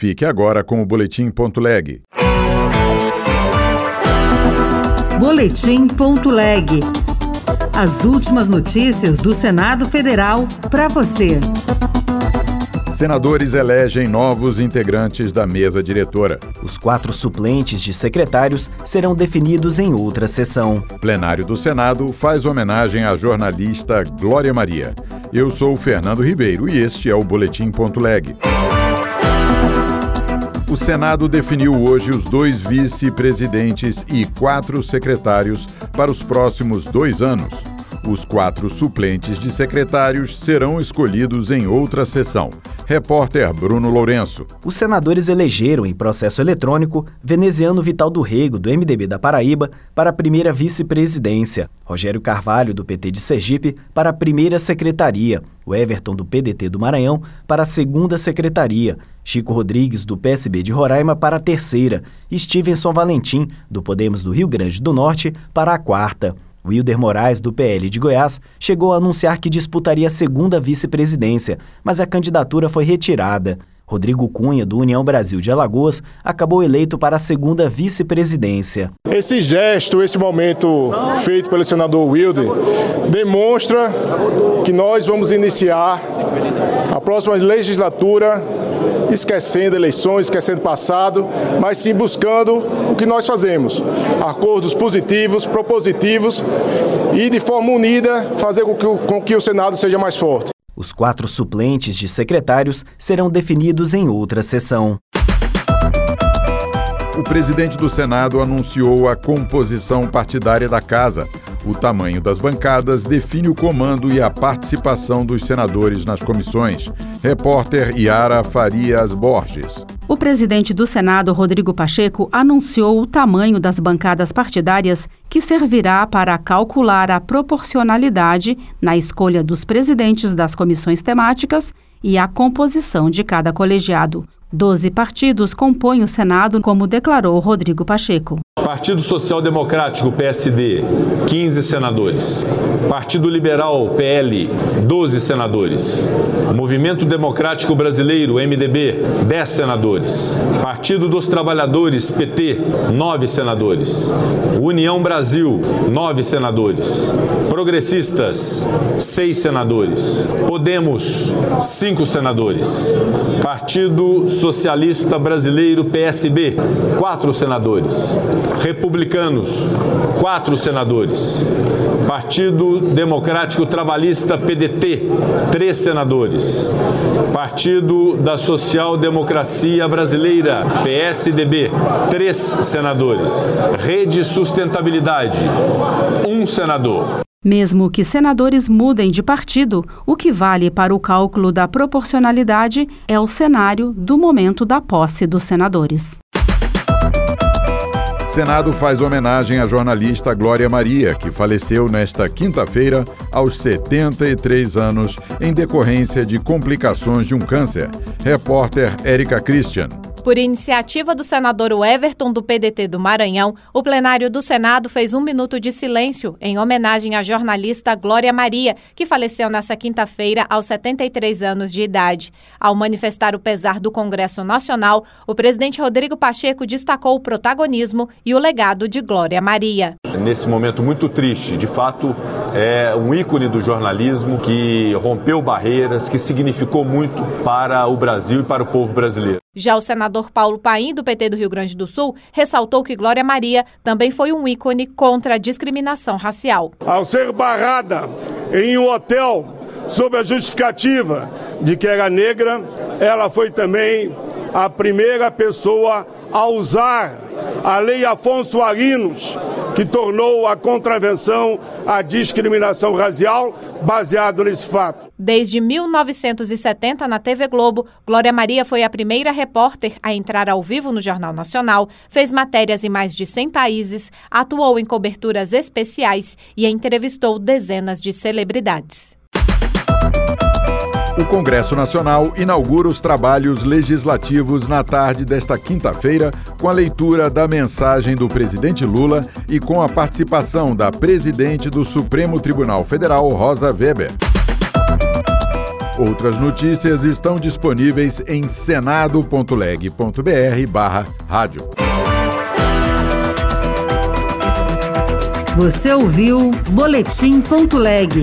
Fique agora com o Boletim.leg. Boletim.leg. As últimas notícias do Senado Federal para você. Senadores elegem novos integrantes da mesa diretora. Os quatro suplentes de secretários serão definidos em outra sessão. Plenário do Senado faz homenagem à jornalista Glória Maria. Eu sou Fernando Ribeiro e este é o Boletim.leg. O Senado definiu hoje os dois vice-presidentes e quatro secretários para os próximos dois anos. Os quatro suplentes de secretários serão escolhidos em outra sessão. Repórter Bruno Lourenço. Os senadores elegeram em processo eletrônico Veneziano Vital do Rego, do MDB da Paraíba, para a primeira vice-presidência, Rogério Carvalho, do PT de Sergipe, para a primeira secretaria, o Everton, do PDT do Maranhão, para a segunda secretaria, Chico Rodrigues, do PSB de Roraima, para a terceira, Stevenson Valentim, do Podemos do Rio Grande do Norte, para a quarta. Wilder Moraes, do PL de Goiás, chegou a anunciar que disputaria a segunda vice-presidência, mas a candidatura foi retirada. Rodrigo Cunha, do União Brasil de Alagoas, acabou eleito para a segunda vice-presidência. Esse gesto, esse momento feito pelo senador Wilder, demonstra que nós vamos iniciar a próxima legislatura esquecendo eleições, esquecendo passado, mas sim buscando o que nós fazemos: acordos positivos, propositivos e de forma unida fazer com que, com que o Senado seja mais forte. Os quatro suplentes de secretários serão definidos em outra sessão. O presidente do Senado anunciou a composição partidária da casa. O tamanho das bancadas define o comando e a participação dos senadores nas comissões. Repórter Yara Farias Borges. O presidente do Senado, Rodrigo Pacheco, anunciou o tamanho das bancadas partidárias que servirá para calcular a proporcionalidade na escolha dos presidentes das comissões temáticas e a composição de cada colegiado. Doze partidos compõem o Senado, como declarou Rodrigo Pacheco. Partido Social Democrático, PSD, 15 senadores. Partido Liberal, PL, 12 senadores. Movimento Democrático Brasileiro, MDB, 10 senadores. Partido dos Trabalhadores, PT, 9 senadores. União Brasil, 9 senadores. Progressistas, 6 senadores. Podemos, 5 senadores. Partido Socialista Brasileiro, PSB, 4 senadores. Republicanos, quatro senadores. Partido Democrático Trabalhista PDT, três senadores. Partido da Social Democracia Brasileira, PSDB, três senadores. Rede Sustentabilidade, um senador. Mesmo que senadores mudem de partido, o que vale para o cálculo da proporcionalidade é o cenário do momento da posse dos senadores. Senado faz homenagem à jornalista Glória Maria, que faleceu nesta quinta-feira aos 73 anos em decorrência de complicações de um câncer. Repórter Érica Christian. Por iniciativa do senador Everton do PDT do Maranhão, o plenário do Senado fez um minuto de silêncio em homenagem à jornalista Glória Maria, que faleceu nesta quinta-feira aos 73 anos de idade. Ao manifestar o pesar do Congresso Nacional, o presidente Rodrigo Pacheco destacou o protagonismo e o legado de Glória Maria. Nesse momento muito triste, de fato, é um ícone do jornalismo que rompeu barreiras, que significou muito para o Brasil e para o povo brasileiro. Já o senador Paulo Paim, do PT do Rio Grande do Sul, ressaltou que Glória Maria também foi um ícone contra a discriminação racial. Ao ser barrada em um hotel sob a justificativa de que era negra, ela foi também a primeira pessoa a usar a Lei Afonso Arinos, que tornou a contravenção à discriminação racial baseado nesse fato. Desde 1970, na TV Globo, Glória Maria foi a primeira repórter a entrar ao vivo no Jornal Nacional, fez matérias em mais de 100 países, atuou em coberturas especiais e entrevistou dezenas de celebridades. O Congresso Nacional inaugura os trabalhos legislativos na tarde desta quinta-feira, com a leitura da mensagem do presidente Lula e com a participação da presidente do Supremo Tribunal Federal, Rosa Weber. Outras notícias estão disponíveis em senado.leg.br/barra rádio. Você ouviu Boletim.leg.